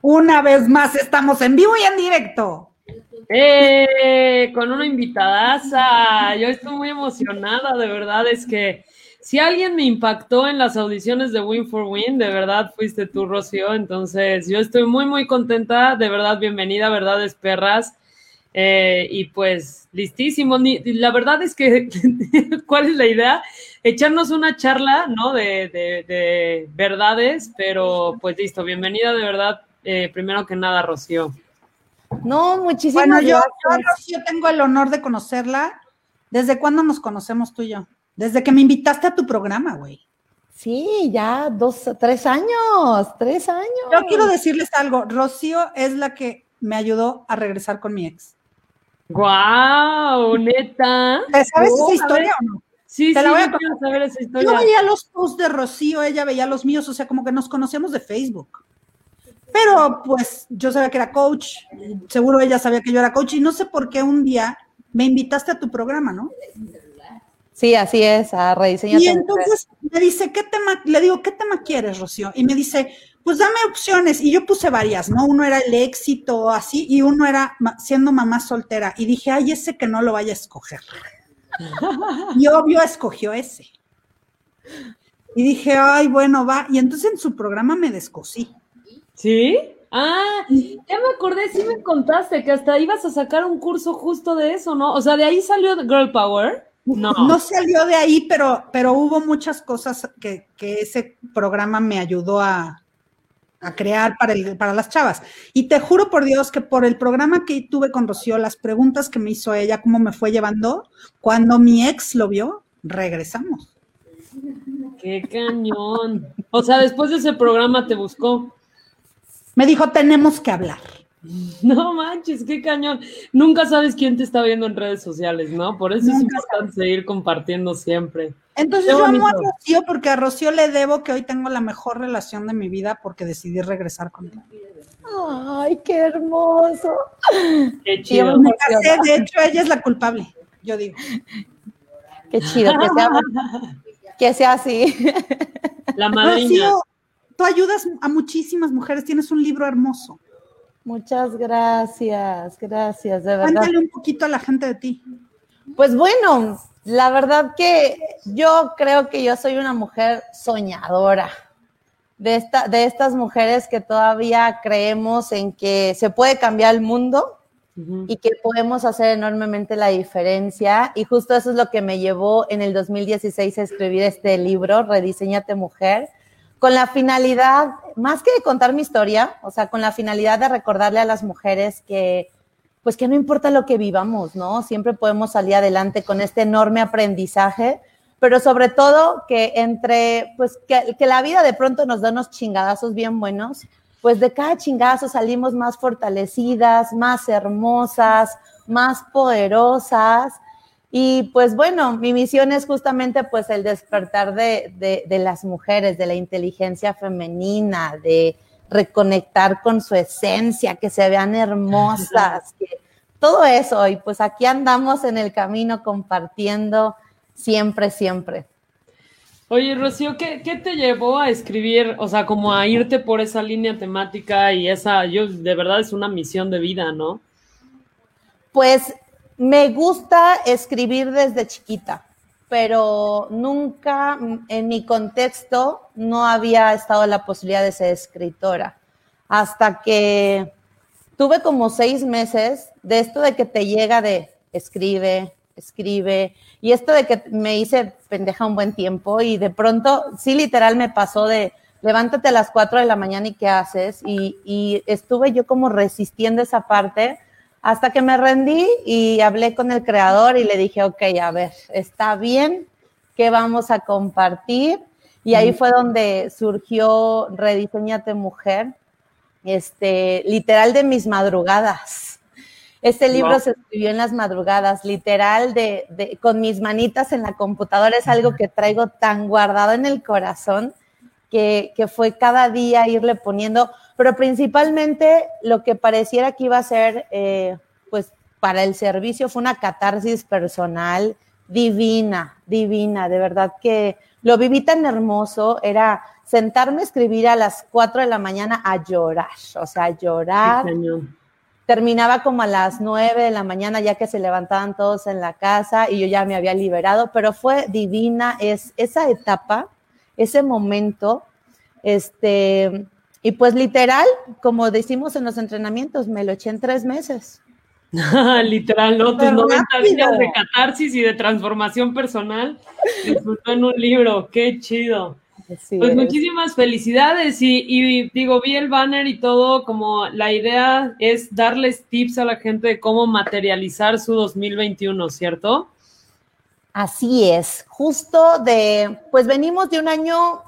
Una vez más estamos en vivo y en directo. ¡Eh! Con una invitadaza. Yo estoy muy emocionada, de verdad. Es que si alguien me impactó en las audiciones de Win for Win, de verdad fuiste tú, Rocío. Entonces, yo estoy muy, muy contenta. De verdad, bienvenida, verdades perras. Eh, y pues, listísimo. La verdad es que, ¿cuál es la idea? Echarnos una charla, ¿no? De, de, verdades, pero pues listo, bienvenida de verdad, eh, primero que nada, Rocío. No, muchísimas bueno, yo, Yo, Rocío, tengo el honor de conocerla. ¿Desde cuándo nos conocemos tú y yo? Desde que me invitaste a tu programa, güey. Sí, ya dos, tres años, tres años. Yo quiero decirles algo. Rocío es la que me ayudó a regresar con mi ex. ¡Guau! neta. ¿Sabes esa historia o no? Sí, sí, la voy a saber esa historia. Yo veía los posts de Rocío, ella veía los míos, o sea, como que nos conocemos de Facebook. Pero pues yo sabía que era coach, seguro ella sabía que yo era coach y no sé por qué un día me invitaste a tu programa, ¿no? Sí, así es, a rediseñar. Y entonces me dice, ¿qué tema? Le digo, ¿qué tema quieres, Rocío? Y me dice, pues dame opciones. Y yo puse varias, ¿no? Uno era el éxito, así, y uno era siendo mamá soltera. Y dije, ay, ese que no lo vaya a escoger. y obvio escogió ese. Y dije, ay, bueno, va. Y entonces en su programa me descosí. ¿Sí? Ah, ya me acordé, sí me contaste que hasta ibas a sacar un curso justo de eso, ¿no? O sea, de ahí salió Girl Power. No. No salió de ahí, pero, pero hubo muchas cosas que, ese programa me ayudó a, crear para, el, para las chavas. Y te juro por Dios que por el programa que tuve con Rocío, las preguntas que me hizo ella, cómo me fue llevando, cuando mi ex lo vio, regresamos. Qué cañón. O sea, después de ese programa te buscó. Me dijo, tenemos que hablar. No manches, qué cañón. Nunca sabes quién te está viendo en redes sociales, ¿no? Por eso es importante seguir compartiendo siempre. Entonces yo amo a Rocío porque a Rocío le debo que hoy tengo la mejor relación de mi vida porque decidí regresar contigo. Ay, qué hermoso. Qué chido. de hecho ella es la culpable, yo digo. Qué chido, que sea, que sea así. La madrina. Tú ayudas a muchísimas mujeres, tienes un libro hermoso. Muchas gracias, gracias, de verdad. Cuéntale un poquito a la gente de ti. Pues bueno, la verdad que yo creo que yo soy una mujer soñadora. De, esta, de estas mujeres que todavía creemos en que se puede cambiar el mundo y que podemos hacer enormemente la diferencia. Y justo eso es lo que me llevó en el 2016 a escribir este libro, Rediseñate Mujer, con la finalidad, más que de contar mi historia, o sea, con la finalidad de recordarle a las mujeres que, pues que no importa lo que vivamos, ¿no? Siempre podemos salir adelante con este enorme aprendizaje, pero sobre todo que entre, pues que, que la vida de pronto nos da unos chingadazos bien buenos, pues de cada chingazo salimos más fortalecidas, más hermosas, más poderosas y pues bueno, mi misión es justamente pues el despertar de, las mujeres, de la inteligencia femenina, de reconectar con su esencia, que se vean hermosas, todo eso. Y pues aquí andamos en el camino compartiendo siempre, siempre. Oye, Rocío, ¿qué, ¿qué, te llevó a escribir, o sea, como a irte por esa línea temática y esa, yo, de verdad es una misión de vida, ¿no? Pues me gusta escribir desde chiquita, pero nunca en mi contexto no había estado la posibilidad de ser escritora. Hasta que tuve como seis meses de esto de que te llega de escribe, escribe, y esto de que me hice pendeja un buen tiempo y de pronto, sí, literal me pasó de levántate a las cuatro de la mañana y qué haces, y, y estuve yo como resistiendo esa parte hasta que me rendí y hablé con el creador y le dije, ok, a ver, está bien, ¿qué vamos a compartir? Y ahí fue donde surgió Rediseñate Mujer, este, literal de mis madrugadas. Este libro se escribió en las madrugadas, literal de, de, con mis manitas en la computadora. Es algo que traigo tan guardado en el corazón que, que fue cada día irle poniendo pero principalmente lo que pareciera que iba a ser, eh, pues para el servicio fue una catarsis personal divina, divina, de verdad que lo viví tan hermoso, era sentarme a escribir a las 4 de la mañana a llorar, o sea, a llorar. Terminaba como a las 9 de la mañana ya que se levantaban todos en la casa y yo ya me había liberado, pero fue divina es esa etapa, ese momento, este, y pues literal, como decimos en los entrenamientos, me lo eché en tres meses. Literal, ¿no? Tus 90 días de catarsis y de transformación personal resultó en un libro. Qué chido. pues muchísimas felicidades y, digo, vi el banner y todo, como la idea es darles tips a la gente de cómo materializar su 2021, ¿cierto? Así es, justo de, pues venimos de un año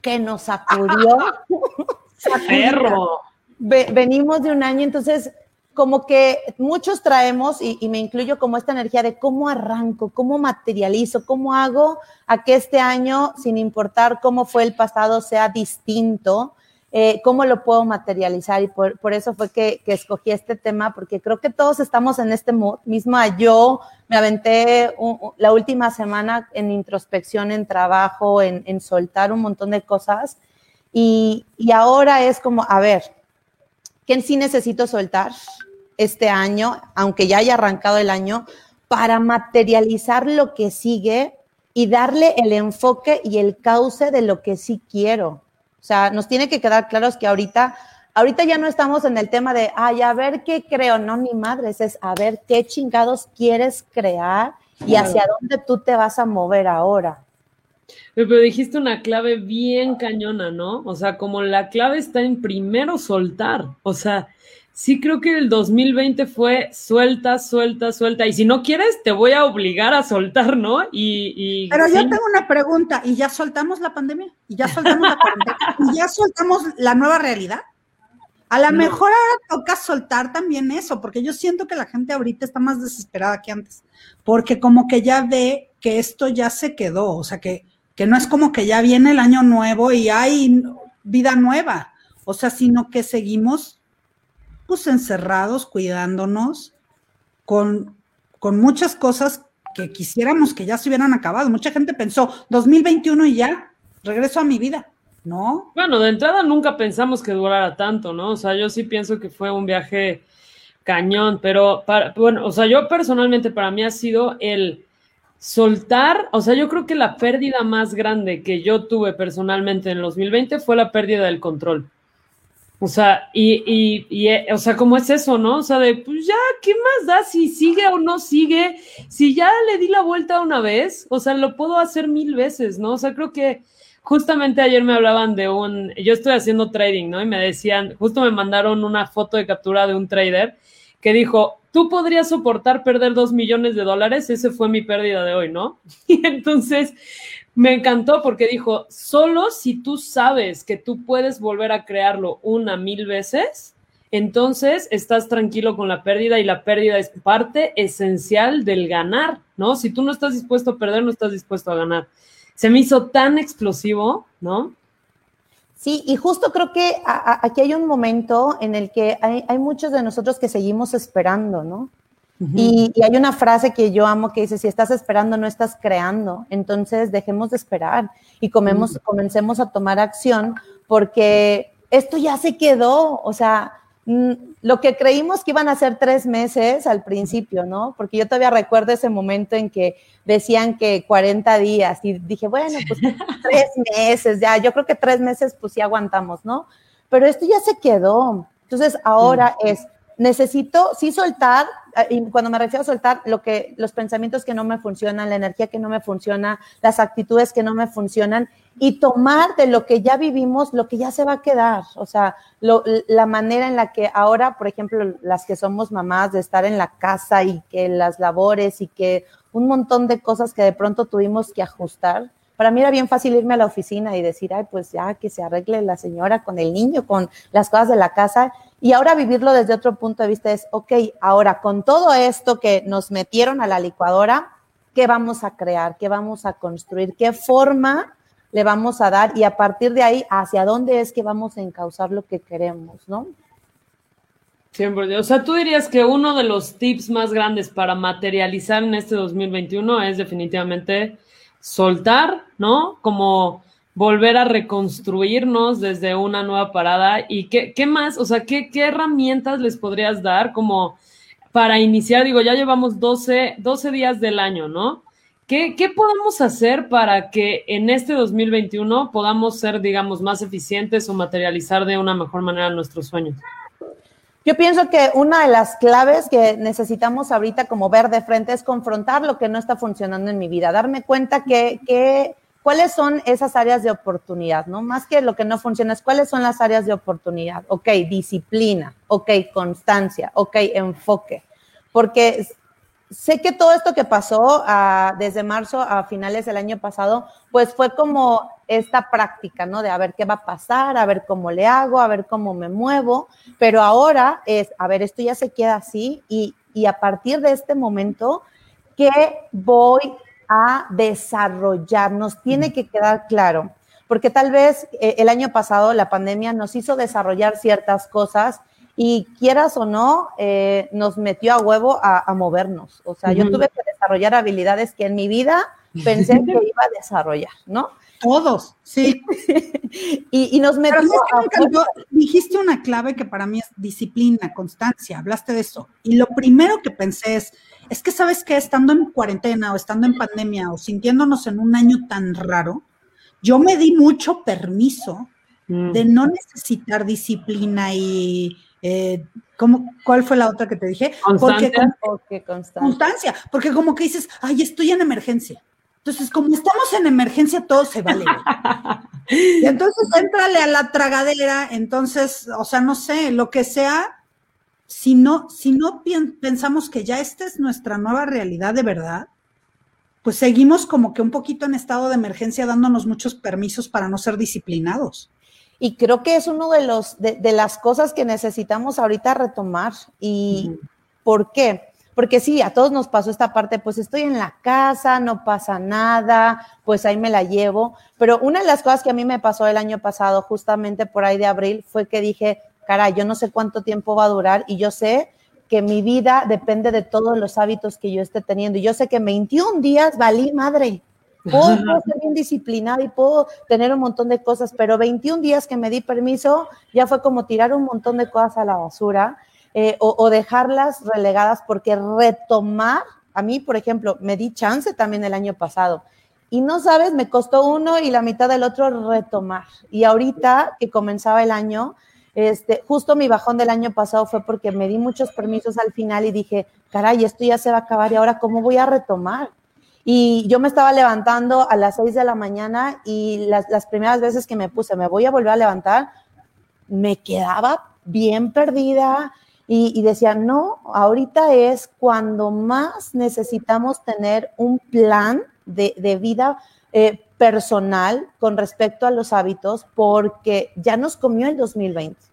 que nos sacudió. Perro. venimos de un año, entonces como que muchos traemos, y, me incluyo como esta energía de cómo arranco, cómo materializo, cómo hago a que este año, sin importar cómo fue el pasado, sea distinto, eh, cómo lo puedo materializar. Y por, eso fue que, escogí este tema, porque creo que todos estamos en este mismo. Yo me aventé la última semana en introspección, en trabajo, en, soltar un montón de cosas. Y, y ahora es como, a ver, ¿qué sí necesito soltar? este año, aunque ya haya arrancado el año, para materializar lo que sigue y darle el enfoque y el cauce de lo que sí quiero. O sea, nos tiene que quedar claros que ahorita, ahorita ya no estamos en el tema de, ay, a ver qué creo, no, ni madres, es a ver qué chingados quieres crear y hacia dónde tú te vas a mover ahora. Pero dijiste una clave bien cañona, ¿no? O sea, como la clave está en primero soltar, o sea, sí creo que el 2020 fue suelta, suelta, suelta. Y si no quieres, te voy a obligar a soltar, ¿no? Y, Pero yo tengo una pregunta. ¿Y ya soltamos la pandemia? ¿Y ya soltamos la pandemia? ¿Y ya soltamos la nueva realidad? A lo mejor ahora toca soltar también eso, porque yo siento que la gente ahorita está más desesperada que antes, porque como que ya ve que esto ya se quedó, o sea, que, que no es como que ya viene el año nuevo y hay vida nueva, o sea, sino que seguimos pues encerrados, cuidándonos, con, con muchas cosas que quisiéramos que ya se hubieran acabado. Mucha gente pensó, 2021 y ya, regreso a mi vida. ¿No? Bueno, de entrada nunca pensamos que durara tanto, ¿no? O sea, yo sí pienso que fue un viaje cañón, pero bueno, o sea, yo personalmente para mí ha sido el soltar, o sea, yo creo que la pérdida más grande que yo tuve personalmente en el 2020 fue la pérdida del control. O sea, y, y, eh, o sea, ¿cómo es eso, no? O sea, de, pues ya, ¿qué más da si sigue o no sigue? Si ya le di la vuelta una vez, o sea, lo puedo hacer mil veces, ¿no? O sea, creo que justamente ayer me hablaban de un, yo estoy haciendo trading, ¿no? Y me decían, justo me mandaron una foto de captura de un trader que dijo, tú podrías soportar perder dos millones de dólares, ese fue mi pérdida de hoy, ¿no? Y entonces me encantó porque dijo, solo si tú sabes que tú puedes volver a crearlo una mil veces, entonces estás tranquilo con la pérdida y la pérdida es parte esencial del ganar, ¿no? Si tú no estás dispuesto a perder, no estás dispuesto a ganar. Se me hizo tan explosivo, ¿no? Sí, y justo creo que aquí hay un momento en el que hay, hay muchos de nosotros que seguimos esperando, ¿no? y, hay una frase que yo amo que dice, si estás esperando, no estás creando. Entonces, dejemos de esperar y comemos, comencemos a tomar acción porque esto ya se quedó. O sea, mm, lo que creímos que iban a ser tres meses al principio, ¿no? Porque yo todavía recuerdo ese momento en que decían que 40 días y dije, bueno, pues tres meses, ya, yo creo que tres meses pues sí aguantamos, ¿no? Pero esto ya se quedó. Entonces ahora es, necesito sí soltar, y cuando me refiero a soltar, lo que, los pensamientos que no me funcionan, la energía que no me funciona, las actitudes que no me funcionan, y tomar de lo que ya vivimos lo que ya se va a quedar. O sea, la manera en la que ahora, por ejemplo, las que somos mamás, de estar en la casa y que las labores y que un montón de cosas que de pronto tuvimos que ajustar. Para mí era bien fácil irme a la oficina y decir, ay, pues ya que se arregle la señora con el niño, con las cosas de la casa y ahora vivirlo desde otro punto de vista es, ok, ahora con todo esto que nos metieron a la licuadora, ¿qué vamos a crear? ¿Qué vamos a construir? ¿Qué forma le vamos a dar? Y a partir de ahí, ¿hacia dónde es que vamos a encauzar lo que queremos, no? Siempre. O sea, tú dirías que uno de los tips más grandes para materializar en este 2021 es definitivamente soltar, ¿no? Como volver a reconstruirnos desde una nueva parada. ¿Y qué, qué más? O sea, ¿qué, ¿qué, herramientas les podrías dar como para iniciar? Digo, ya llevamos 12, 12 días del año, ¿no? ¿Qué, ¿Qué podemos hacer para que en este 2021 podamos ser, digamos, más eficientes o materializar de una mejor manera nuestros sueños? Yo pienso que una de las claves que necesitamos ahorita como ver de frente es confrontar lo que no está funcionando en mi vida, darme cuenta que, que cuáles son esas áreas de oportunidad, ¿no? Más que lo que no funciona, es cuáles son las áreas de oportunidad. Ok, disciplina, ok, constancia, ok, enfoque. Porque sé que todo esto que pasó ah, desde marzo a finales del año pasado, pues fue como esta práctica, ¿no? De a ver qué va a pasar, a ver cómo le hago, a ver cómo me muevo, pero ahora es, a ver, esto ya se queda así y, y a partir de este momento, ¿qué voy a desarrollar? Nos tiene que quedar claro, porque tal vez eh, el año pasado la pandemia nos hizo desarrollar ciertas cosas y quieras o no, eh, nos metió a huevo a, movernos. O sea, yo tuve que desarrollar habilidades que en mi vida pensé que iba a desarrollar, ¿no? Todos, sí. y, nos metió a dijiste una clave que para mí es disciplina, constancia, hablaste de eso. Y lo primero que pensé es, es que sabes que estando en cuarentena o estando en pandemia o sintiéndonos en un año tan raro, yo me di mucho permiso mm. de no necesitar disciplina y eh, ¿cómo, ¿Cuál fue la otra que te dije? Constancia. Porque, constancia. Porque como que dices, ay, estoy en emergencia. Entonces, como estamos en emergencia, todo se vale. y entonces, entrale a la tragadera, entonces, o sea, no sé, lo que sea, si no, si no pensamos que ya esta es nuestra nueva realidad de verdad, pues seguimos como que un poquito en estado de emergencia dándonos muchos permisos para no ser disciplinados. Y creo que es uno de los de, las cosas que necesitamos ahorita retomar. ¿Y por qué? Porque sí, a todos nos pasó esta parte, pues estoy en la casa, no pasa nada, pues ahí me la llevo. Pero una de las cosas que a mí me pasó el año pasado, justamente por ahí de abril, fue que dije, caray, yo no sé cuánto tiempo va a durar y yo sé que mi vida depende de todos los hábitos que yo esté teniendo. Y yo sé que 21 días valí madre. Puedo, ser bien disciplinada y puedo tener un montón de cosas, pero 21 días que me di permiso ya fue como tirar un montón de cosas a la basura eh, o, dejarlas relegadas porque retomar, a mí, por ejemplo, me di chance también el año pasado. Y no sabes, me costó uno y la mitad del otro retomar. Y ahorita que comenzaba el año, este, justo mi bajón del año pasado fue porque me di muchos permisos al final y dije, caray, esto ya se va a acabar y ahora cómo voy a retomar. Y yo me estaba levantando a las 6 de la mañana y las, las primeras veces que me puse, me voy a volver a levantar, me quedaba bien perdida y, decía, no, ahorita es cuando más necesitamos tener un plan de, de vida eh, personal con respecto a los hábitos porque ya nos comió el 2020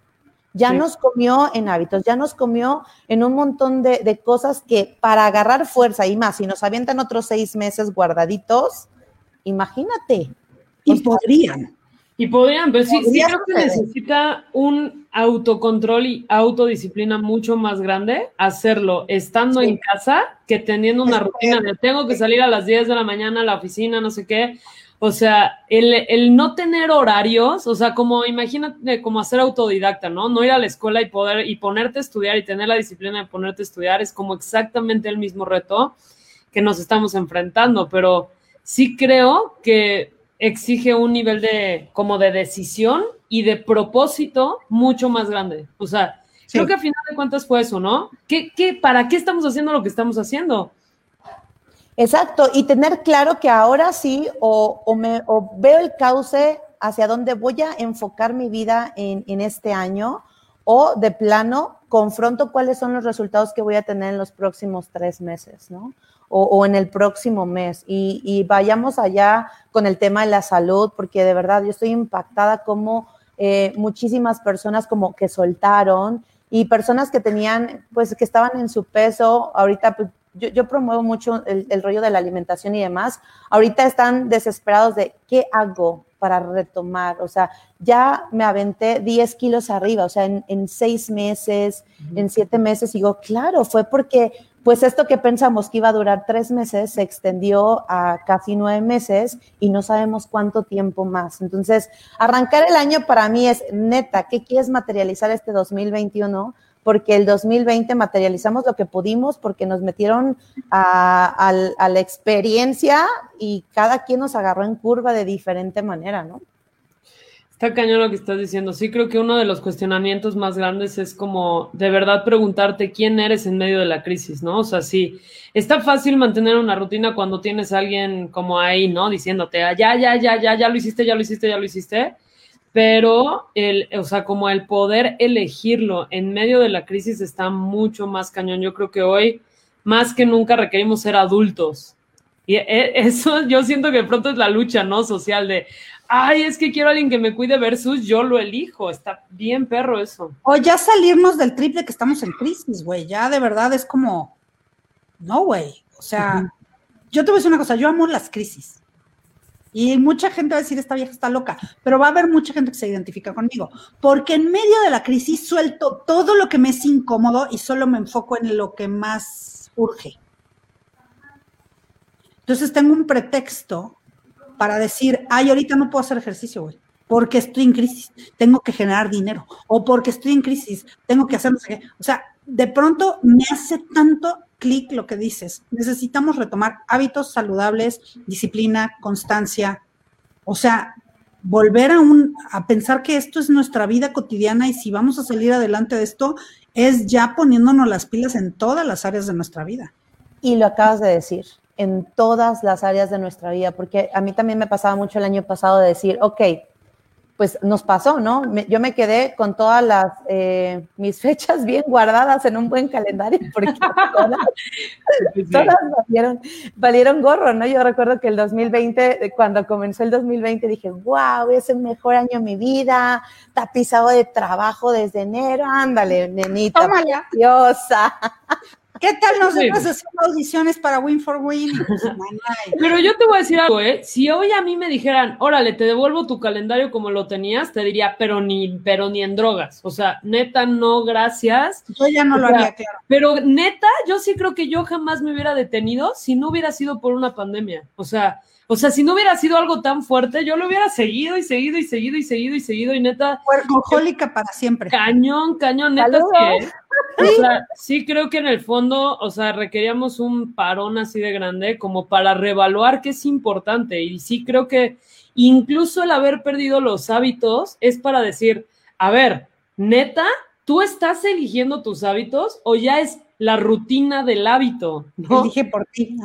ya nos comió en hábitos, ya nos comió en un montón de, cosas que para agarrar fuerza y más, si nos avientan otros seis meses guardaditos, imagínate. Y podrían. Y podrían, pero sí, sí creo que necesita un autocontrol y autodisciplina mucho más grande hacerlo estando en casa que teniendo una rutina de tengo que salir a las 10 de la mañana a la oficina, no sé qué, o sea, el, no tener horarios, o sea, como imagínate como hacer autodidacta, ¿no? No ir a la escuela y poder y ponerte a estudiar y tener la disciplina de ponerte a estudiar es como exactamente el mismo reto que nos estamos enfrentando, pero sí creo que exige un nivel de como de decisión y de propósito mucho más grande. O sea, creo que a final de cuentas fue eso, ¿no? ¿Qué, qué, ¿Para qué estamos haciendo lo que estamos haciendo? Exacto, y tener claro que ahora sí o, veo el cauce hacia dónde voy a enfocar mi vida en, este año o de plano confronto cuáles son los resultados que voy a tener en los próximos tres meses, ¿no? O, en el próximo mes. Y, vayamos allá con el tema de la salud, porque de verdad yo estoy impactada como eh, muchísimas personas como que soltaron y personas que tenían, pues que estaban en su peso, ahorita yo, promuevo mucho el, rollo de la alimentación y demás. Ahorita están desesperados de qué hago para retomar. O sea, ya me aventé 10 kilos arriba, o sea, en, seis meses, en siete meses. digo, claro, fue porque pues esto que pensamos que iba a durar tres meses se extendió a casi nueve meses y no sabemos cuánto tiempo más. Entonces, arrancar el año para mí es neta, ¿qué quieres materializar este 2021? Porque el 2020 materializamos lo que pudimos porque nos metieron a, la experiencia y cada quien nos agarró en curva de diferente manera, ¿no? Está cañón lo que estás diciendo. Sí, creo que uno de los cuestionamientos más grandes es como de verdad preguntarte quién eres en medio de la crisis, ¿no? O sea, sí, está fácil mantener una rutina cuando tienes a alguien como ahí, ¿no? Diciéndote, ah, ya, ya, ya, ya, ya lo hiciste, ya lo hiciste, ya lo hiciste. Pero, el, o sea, como el poder elegirlo en medio de la crisis está mucho más cañón. Yo creo que hoy, más que nunca, requerimos ser adultos. Y e, eso yo siento que de pronto es la lucha, ¿no? Social de, ay, es que quiero a alguien que me cuide versus yo lo elijo. Está bien perro eso. O ya salirnos del triple que estamos en crisis, güey. Ya de verdad es como, no, güey. O sea, yo te voy a decir una cosa, yo amo las crisis. Y mucha gente va a decir, esta vieja está loca, pero va a haber mucha gente que se identifica conmigo, porque en medio de la crisis suelto todo lo que me es incómodo y solo me enfoco en lo que más urge. Entonces tengo un pretexto para decir, ay, ahorita no puedo hacer ejercicio, güey, porque estoy en crisis, tengo que generar dinero, o porque estoy en crisis, tengo que hacer no sé qué. O sea, de pronto me hace tanto clic lo que dices. Necesitamos retomar hábitos saludables, disciplina, constancia. O sea, volver a, un, a pensar que esto es nuestra vida cotidiana y si vamos a salir adelante de esto, es ya poniéndonos las pilas en todas las áreas de nuestra vida. Y lo acabas de decir, en todas las áreas de nuestra vida, porque a mí también me pasaba mucho el año pasado de decir, ok, pues nos pasó, ¿no? yo me quedé con todas las, eh, mis fechas bien guardadas en un buen calendario, porque todas, valieron, valieron, gorro, ¿no? Yo recuerdo que el 2020, cuando comenzó el 2020, dije, wow, es el mejor año de mi vida, tapizado de trabajo desde enero, ándale, nenita, preciosa. ¿Qué tal nosotros haciendo audiciones para Win for Win? Pues, Pero yo te voy a decir algo, ¿eh? Si hoy a mí me dijeran, órale, te devuelvo tu calendario como lo tenías, te diría, pero ni, pero ni en drogas. O sea, neta, no, gracias. Yo ya no lo haría, claro. Pero neta, yo sí creo que yo jamás me hubiera detenido si no hubiera sido por una pandemia. O sea, o sea, si no hubiera sido algo tan fuerte, yo lo hubiera seguido y seguido y seguido y seguido y seguido y neta. Workahólica para siempre. Cañón, cañón, neta. Sí, o sea, sí creo que en el fondo, o sea, requeríamos un parón así de grande como para reevaluar qué es importante. Y sí creo que incluso el haber perdido los hábitos es para decir, a ver, neta, ¿tú estás eligiendo tus hábitos o ya es la rutina del hábito, ¿no? Elige por ti.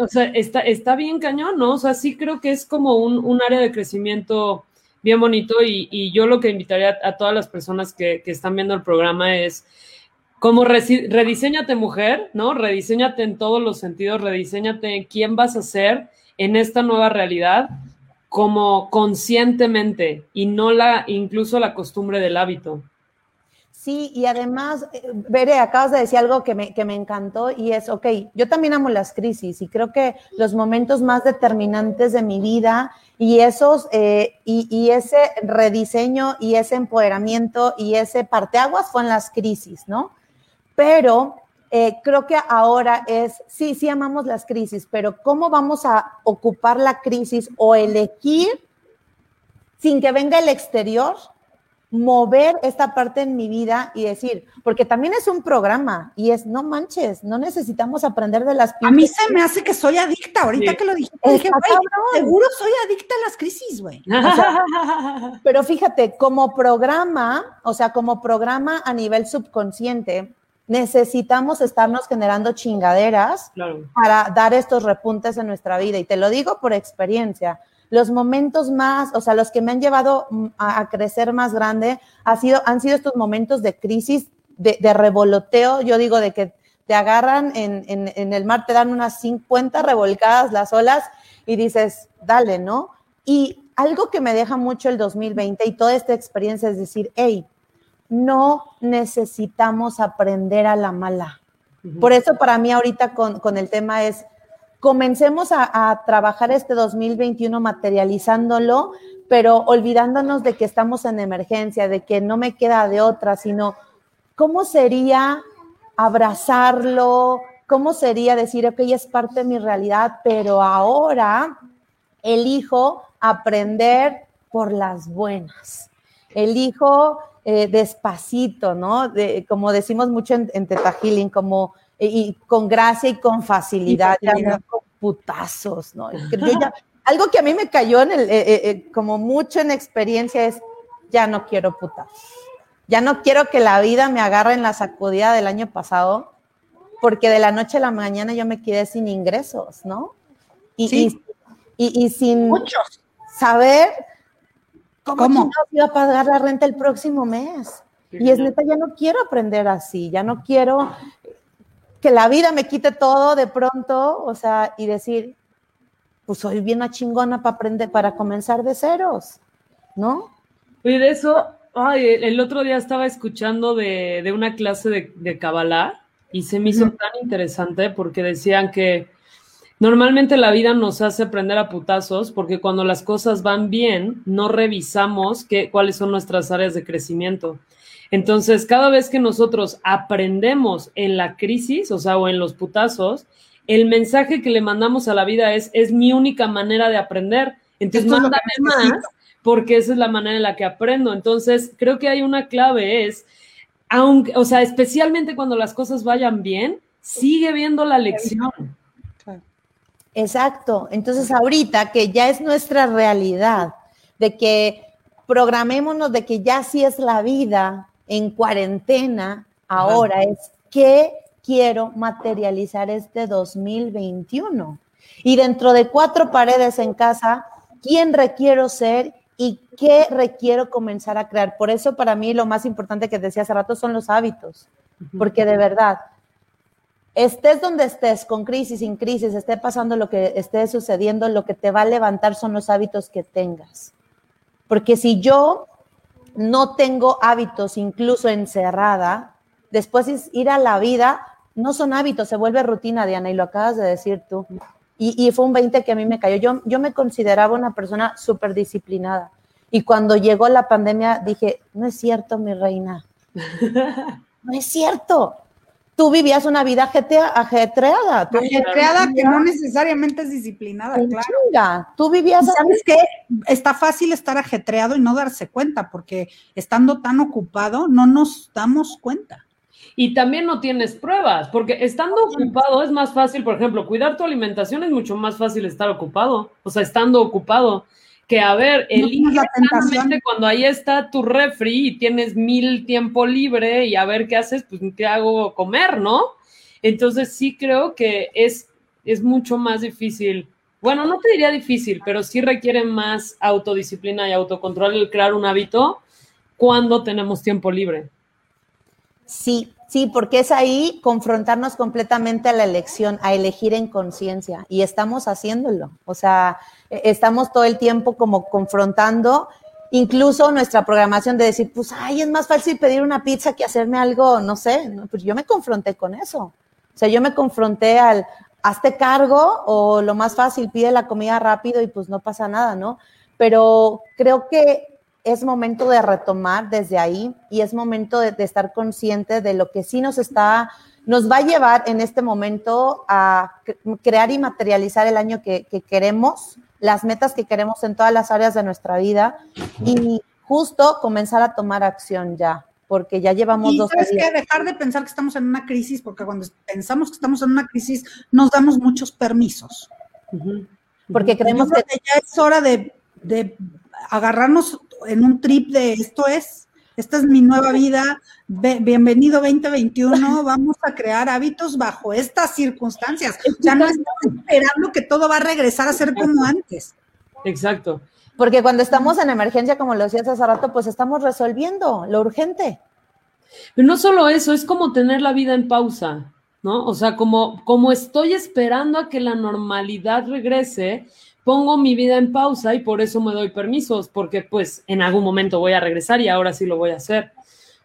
O sea, está, está bien cañón, ¿no? O sea, sí creo que es como un, área de crecimiento bien bonito y, yo lo que invitaría a, todas las personas que, están viendo el programa es como rediseñate mujer, ¿no? Rediseñate en todos los sentidos, rediseñate quién vas a ser en esta nueva realidad como conscientemente y no la incluso la costumbre del hábito. Sí, y además, eh, Bere, acabas de decir algo que me, que me encantó y es, ok, yo también amo las crisis y creo que los momentos más determinantes de mi vida y esos, eh, y, y, ese rediseño y ese empoderamiento y ese parteaguas fue en las crisis, ¿no? Pero eh, creo que ahora es, sí, sí amamos las crisis, pero ¿cómo vamos a ocupar la crisis o elegir sin que venga el exterior? Mover esta parte en mi vida y decir, porque también es un programa y es, no manches, no necesitamos aprender de las A mí se me hace que soy adicta, ahorita que lo dijiste, dije, seguro soy adicta a las crisis, güey. pero fíjate, como programa, o sea, como programa a nivel subconsciente, necesitamos estarnos generando chingaderas para dar estos repuntes en nuestra vida. Y te lo digo por experiencia los momentos más, o sea, los que me han llevado mm, a, crecer más grande ha sido, han sido estos momentos de crisis, de, revoloteo, yo digo, de que te agarran en, en, el mar, te dan unas 50 revolcadas las olas y dices, dale, ¿no? Y algo que me deja mucho el 2020 y toda esta experiencia es decir, hey, no necesitamos aprender a la mala. Por eso para mí ahorita con, con el tema es, comencemos a, trabajar este 2021 materializándolo, pero olvidándonos de que estamos en emergencia, de que no me queda de otra, sino cómo sería abrazarlo, ¿cómo sería decir, ok, es parte de mi realidad, pero ahora elijo aprender por las buenas? Elijo eh, despacito, ¿no? como decimos mucho en, en Teta Healing, como y, con gracia y con facilidad, ya no con putazos, ¿no? algo que a mí me cayó en el, eh, eh, como mucho en experiencia es, ya no quiero putazos. Ya no quiero que la vida me agarre en la sacudida del año pasado, porque de la noche a la mañana yo me quedé sin ingresos, ¿no? Y, y, sin Muchos. saber cómo, iba a pagar la renta el próximo mes. y es neta, ya no quiero aprender así, ya no quiero que la vida me quite todo de pronto, o sea, y decir, pues soy bien una chingona para aprender, para comenzar de ceros, ¿no? Y de eso, ay, el otro día estaba escuchando de, de una clase de, de Kabbalah y se me hizo tan interesante porque decían que normalmente la vida nos hace aprender a putazos porque cuando las cosas van bien, no revisamos qué, cuáles son nuestras áreas de crecimiento. Entonces, cada vez que nosotros aprendemos en la crisis, o sea, o en los putazos, el mensaje que le mandamos a la vida es, es mi única manera de aprender. Entonces, mándame más, porque esa es la manera en la que aprendo. Entonces, creo que hay una clave, es, aunque, o sea, especialmente cuando las cosas vayan bien, sigue viendo la lección. Exacto. Entonces, ahorita que ya es nuestra realidad, de que programémonos de que ya sí es la vida, en cuarentena ahora es qué quiero materializar este 2021. Y dentro de cuatro paredes en casa, ¿quién requiero ser y qué requiero comenzar a crear? Por eso para mí lo más importante que decía hace rato son los hábitos, porque de verdad, estés donde estés, con crisis, sin crisis, esté pasando lo que esté sucediendo, lo que te va a levantar son los hábitos que tengas. Porque si yo no tengo hábitos, incluso encerrada, después ir a la vida, no son hábitos, se vuelve rutina, Diana, y lo acabas de decir tú. Y, fue un 20 que a mí me cayó. Yo, yo me consideraba una persona súper disciplinada. Y cuando llegó la pandemia dije, no es cierto, mi reina. No es cierto tú vivías una vida ajetreada. ajetreada que no necesariamente es disciplinada, claro. tú vivías... ¿Sabes qué? Está fácil estar ajetreado y no darse cuenta, porque estando tan ocupado no nos damos cuenta. Y también no tienes pruebas, porque estando ocupado es más fácil, por ejemplo, cuidar tu alimentación es mucho más fácil estar ocupado, o sea, estando ocupado que a ver, elige cuando ahí está tu refri y tienes mil tiempo libre y a ver qué haces, pues qué hago comer, ¿no? Entonces sí creo que es, es mucho más difícil. Bueno, no te diría difícil, pero sí requiere más autodisciplina y autocontrol el crear un hábito cuando tenemos tiempo libre. Sí, sí, porque es ahí confrontarnos completamente a la elección, a elegir en conciencia y estamos haciéndolo. O sea, e-, estamos todo el tiempo como confrontando incluso nuestra programación de decir, pues, ay, es más fácil pedir una pizza que hacerme algo, no sé, pues yo me confronté con eso. O sea, yo me confronté al, hazte cargo o lo más fácil, pide la comida rápido y pues no pasa nada, ¿no? Pero creo que es momento de retomar desde ahí y es momento de, estar consciente de lo que sí nos está, nos va a llevar en este momento a crear y materializar el año que, que queremos, las metas que queremos en todas las áreas de nuestra vida y justo comenzar a tomar acción ya, porque ya llevamos y dos sabes que dejar de pensar que estamos en una crisis, porque cuando pensamos que estamos en una crisis nos damos muchos permisos. Porque creemos que... ya es hora de, de agarrarnos en un trip de esto es, esta es mi nueva vida, bienvenido 2021, vamos a crear hábitos bajo estas circunstancias. Ya no estamos esperando que todo va a regresar a ser como antes. Exacto. Porque cuando estamos en emergencia, como lo decías hace rato, pues estamos resolviendo lo urgente. Pero no solo eso, es como tener la vida en pausa, ¿no? O sea, como, como estoy esperando a que la normalidad regrese, pongo mi vida en pausa y por eso me doy permisos, porque pues en algún momento voy a regresar y ahora sí lo voy a hacer.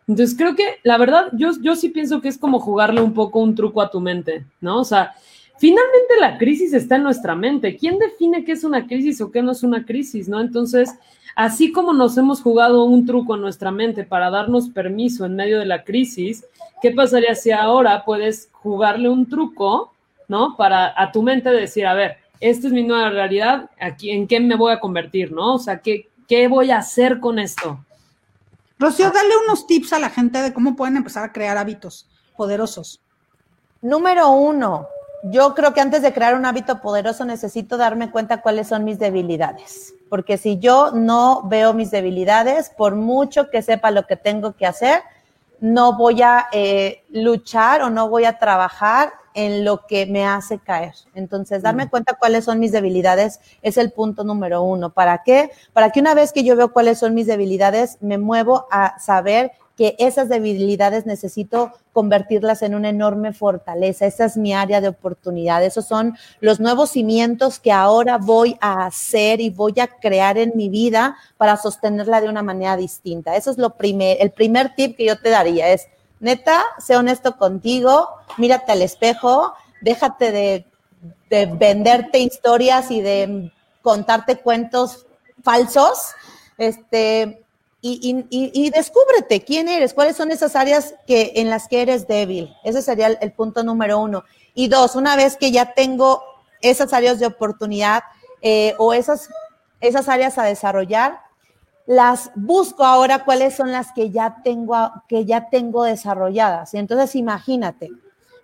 Entonces creo que la verdad, yo, yo sí pienso que es como jugarle un poco un truco a tu mente, ¿no? O sea, finalmente la crisis está en nuestra mente. ¿Quién define qué es una crisis o qué no es una crisis, no? Entonces, así como nos hemos jugado un truco en nuestra mente para darnos permiso en medio de la crisis, ¿qué pasaría si ahora puedes jugarle un truco, ¿no? Para a tu mente decir, a ver, esta es mi nueva realidad, aquí, ¿en qué me voy a convertir, no? O sea, ¿qué, qué voy a hacer con esto? Rocío, dale unos tips a la gente de cómo pueden empezar a crear hábitos poderosos. Número uno, yo creo que antes de crear un hábito poderoso necesito darme cuenta cuáles son mis debilidades. Porque si yo no veo mis debilidades, por mucho que sepa lo que tengo que hacer, no voy a eh, luchar o no voy a trabajar en lo que me hace caer. Entonces, darme cuenta cuáles son mis debilidades es el punto número uno. ¿Para qué? Para que una vez que yo veo cuáles son mis debilidades, me muevo a saber que esas debilidades necesito convertirlas en una enorme fortaleza. Esa es mi área de oportunidad. Esos son los nuevos cimientos que ahora voy a hacer y voy a crear en mi vida para sostenerla de una manera distinta. Eso es lo primer, el primer tip que yo te daría es, neta, sé honesto contigo, mírate al espejo, déjate de, de venderte historias y de contarte cuentos falsos. Este, y, descúbrete quién eres, cuáles son esas áreas que, en las que eres débil. Ese sería el, punto número uno. Y dos, una vez que ya tengo esas áreas de oportunidad eh, o esas, esas áreas a desarrollar, las busco ahora cuáles son las que ya tengo, que ya tengo desarrolladas. Y entonces imagínate,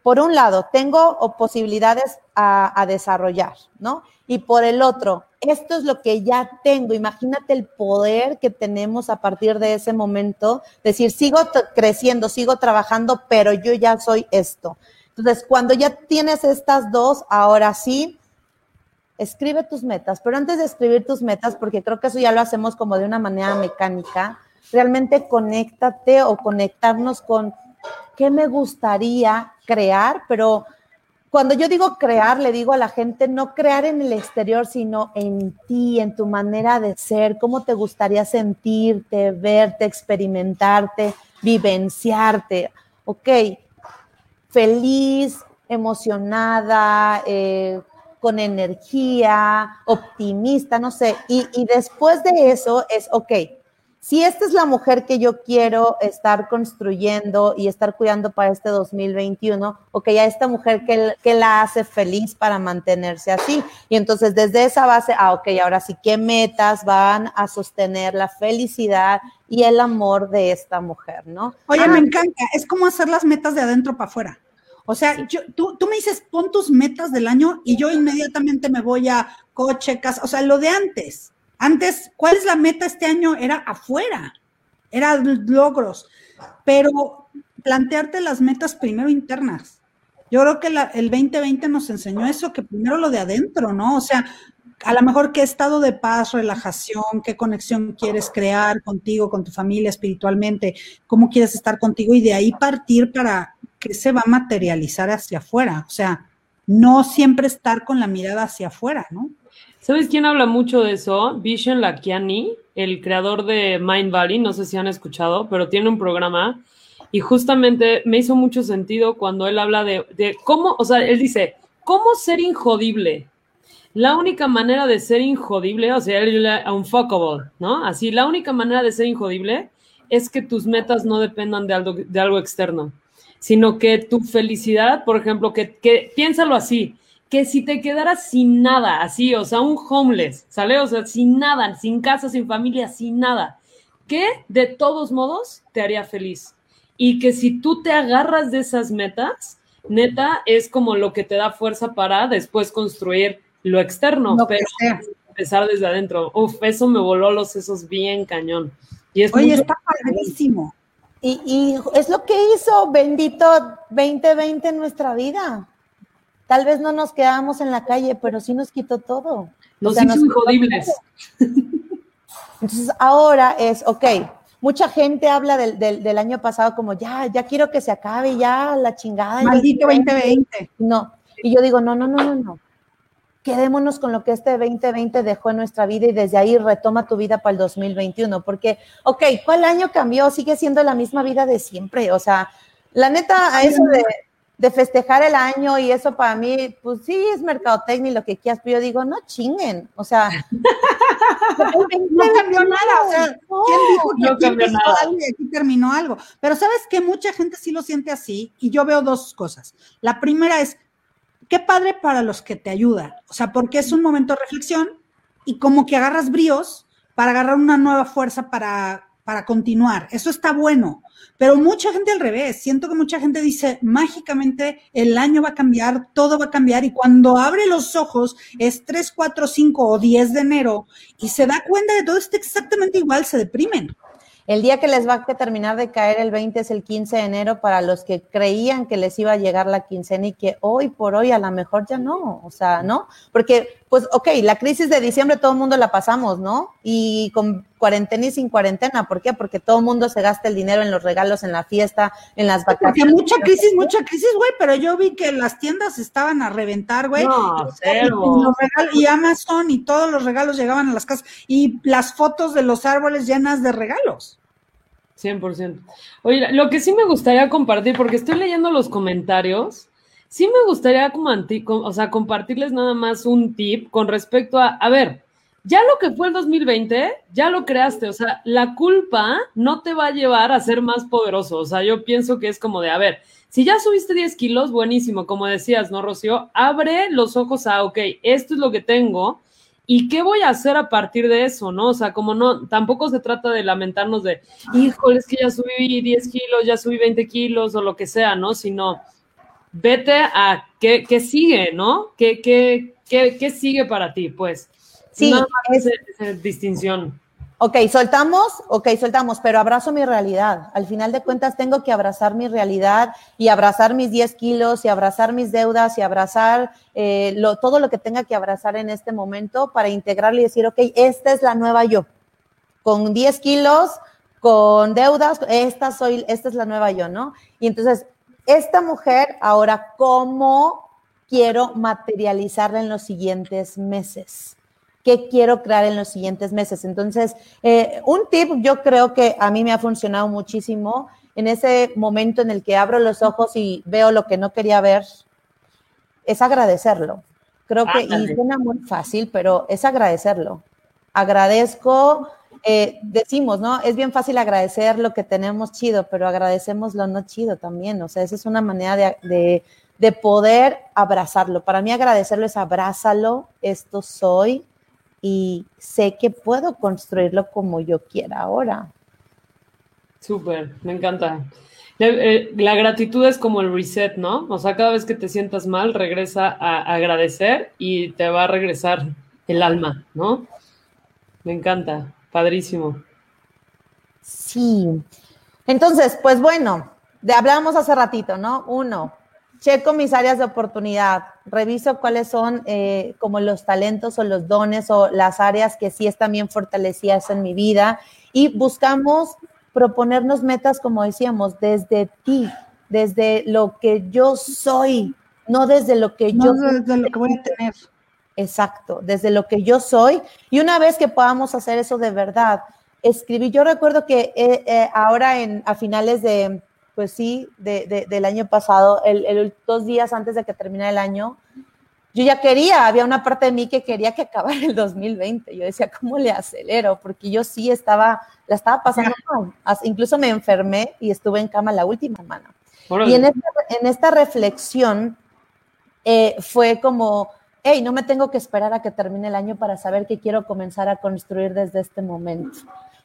por un lado, tengo posibilidades a, desarrollar, ¿no? Y por el otro, esto es lo que ya tengo. Imagínate el poder que tenemos a partir de ese momento. Decir, sigo creciendo, sigo trabajando, pero yo ya soy esto. Entonces, cuando ya tienes estas dos, ahora sí, escribe tus metas. Pero antes de escribir tus metas, porque creo que eso ya lo hacemos como de una manera mecánica, realmente conéctate o conectarnos con qué me gustaría crear, pero cuando yo digo crear, le digo a la gente no crear en el exterior, sino en ti, en tu manera de ser, cómo te gustaría sentirte, verte, experimentarte, vivenciarte. Ok, feliz, emocionada, eh, con energía, optimista, no sé. Y, y después de eso es, ok, si esta es la mujer que yo quiero estar construyendo y estar cuidando para este 2021, ok, a esta mujer que, la hace feliz para mantenerse así. Y entonces desde esa base, ah, ok, ahora sí, ¿qué metas van a sostener la felicidad y el amor de esta mujer, no? Oye, me ah. encanta, es como hacer las metas de adentro para afuera. O sea, yo, tú, tú, me dices, pon tus metas del año y yo inmediatamente me voy a coche, casa, o sea, lo de antes. Antes, ¿cuál es la meta este año? Era afuera, eran logros, pero plantearte las metas primero internas. Yo creo que el 2020 nos enseñó eso, que primero lo de adentro, ¿no? O sea, a lo mejor qué estado de paz, relajación, qué conexión quieres crear contigo, con tu familia espiritualmente, cómo quieres estar contigo y de ahí partir para que se va a materializar hacia afuera. O sea, no siempre estar con la mirada hacia afuera, ¿no? ¿Sabes quién habla mucho de eso? Vishen Lakiani, el creador de Mind Valley, no sé si han escuchado, pero tiene un programa y justamente me hizo mucho sentido cuando él habla de, cómo, o sea, él dice, ¿cómo ser injodible? La única manera de ser injodible, o sea, él unfuckable, ¿no? Así, la única manera de ser injodible es que tus metas no dependan de algo, de algo externo, sino que tu felicidad, por ejemplo, que, que piénsalo así, que si te quedaras sin nada, así, o sea, un homeless, ¿sale? O sea, sin nada, sin casa, sin familia, sin nada, que de todos modos te haría feliz. Y que si tú te agarras de esas metas, neta, es como lo que te da fuerza para después construir lo externo, pero empezar desde adentro. Uf, eso me voló los sesos bien cañón. Y es Oye, está padrísimo. Y, y es lo que hizo bendito 2020 en nuestra vida. Tal vez no nos quedamos en la calle, pero sí nos quitó todo. Nos hizo injodibles. Entonces ahora es, ok, mucha gente habla del, del, año pasado como, ya, ya quiero que se acabe, ya la chingada. Maldito 2020. No, y yo digo, no, no, no, no, no. Quedémonos con lo que este 2020 dejó en nuestra vida y desde ahí retoma tu vida para el 2021, porque, ok, ¿cuál año cambió? Sigue siendo la misma vida de siempre. O sea, la neta, a eso de, de festejar el año y eso para mí, pues sí, es mercadotecnia y lo que quieras, pero yo digo, no chinguen, o sea, no cambió nada, o sea, ¿quién dijo que No aquí cambió nada. algo y aquí terminó algo? Pero sabes que mucha gente sí lo siente así y yo veo dos cosas. La primera es, qué padre para los que te ayudan, o sea, porque es un momento de reflexión y como que agarras bríos para agarrar una nueva fuerza para, para continuar. Eso está bueno. Pero mucha gente al revés, siento que mucha gente dice, mágicamente el año va a cambiar, todo va a cambiar y cuando abre los ojos es 3, 4, 5 o 10 de enero y se da cuenta de todo está exactamente igual, se deprimen. El día que les va a terminar de caer el 20 es el 15 de enero para los que creían que les iba a llegar la quincena y que hoy por hoy a lo mejor ya no, o sea, ¿no? Porque, pues, ok, la crisis de diciembre todo el mundo la pasamos, ¿no? Y con cuarentena y sin cuarentena, ¿por qué? Porque todo el mundo se gasta el dinero en los regalos, en la fiesta, en las Porque vacaciones. mucha crisis, mucha crisis, güey, pero yo vi que las tiendas estaban a reventar, güey. No, Y cero. y Amazon y todos los regalos llegaban a las casas y las fotos de los árboles llenas de regalos. 100%. Oye, lo que sí me gustaría compartir, porque estoy leyendo los comentarios, sí me gustaría como anti- o sea, compartirles nada más un tip con respecto a, a ver, ya lo que fue el 2020, ya lo creaste, o sea, la culpa no te va a llevar a ser más poderoso, o sea, yo pienso que es como de, a ver, si ya subiste 10 kilos, buenísimo, como decías, ¿no, Rocío? Abre los ojos a, ok, esto es lo que tengo, ¿Y qué voy a hacer a partir de eso, no? O sea, como no, tampoco se trata de lamentarnos de, híjole, es que ya subí 10 kilos, ya subí 20 kilos o lo que sea, ¿no? Sino, vete a qué, qué sigue, ¿no? ¿Qué, qué, qué, qué sigue para ti, pues? Sí, Nada más es- esa- esa distinción. Ok, soltamos, ok, soltamos, pero abrazo mi realidad. Al final de cuentas tengo que abrazar mi realidad y abrazar mis 10 kilos y abrazar mis deudas y abrazar eh, lo, todo lo que tenga que abrazar en este momento para integrarlo y decir, ok, esta es la nueva yo. Con 10 kilos, con deudas, esta, soy, esta es la nueva yo, ¿no? Y entonces, esta mujer, ahora, ¿cómo quiero materializarla en los siguientes meses? Qué quiero crear en los siguientes meses. Entonces, eh, un tip yo creo que a mí me ha funcionado muchísimo en ese momento en el que abro los ojos y veo lo que no quería ver, es agradecerlo. Creo que, y Ándale. suena muy fácil, pero es agradecerlo. Agradezco, eh, decimos, ¿no? Es bien fácil agradecer lo que tenemos chido, pero agradecemos lo no chido también. O sea, esa es una manera de, de, de poder abrazarlo. Para mí agradecerlo es abrázalo, esto soy, y sé que puedo construirlo como yo quiera ahora. Súper, me encanta. La, eh, la gratitud es como el reset, ¿no? O sea, cada vez que te sientas mal, regresa a agradecer y te va a regresar el alma, ¿no? Me encanta, padrísimo. Sí. Entonces, pues bueno, de, hablábamos hace ratito, ¿no? Uno, checo mis áreas de oportunidad, reviso cuáles son eh, como los talentos o los dones o las áreas que sí están bien fortalecidas en mi vida y buscamos proponernos metas, como decíamos, desde ti, desde lo que yo soy, no desde lo que yo No desde lo que voy a tener. Exacto, desde lo que yo soy. Y una vez que podamos hacer eso de verdad, escribí, yo recuerdo que eh, eh, ahora en, a finales de, pues sí, de, de, del año pasado, el, el, dos días antes de que terminara el año, yo ya quería, había una parte de mí que quería que acabara el 2020. Yo decía, ¿cómo le acelero? Porque yo sí estaba, la estaba pasando mal. Incluso me enfermé y estuve en cama la última semana. Y en esta, en esta reflexión eh, fue como, hey, no me tengo que esperar a que termine el año para saber que quiero comenzar a construir desde este momento,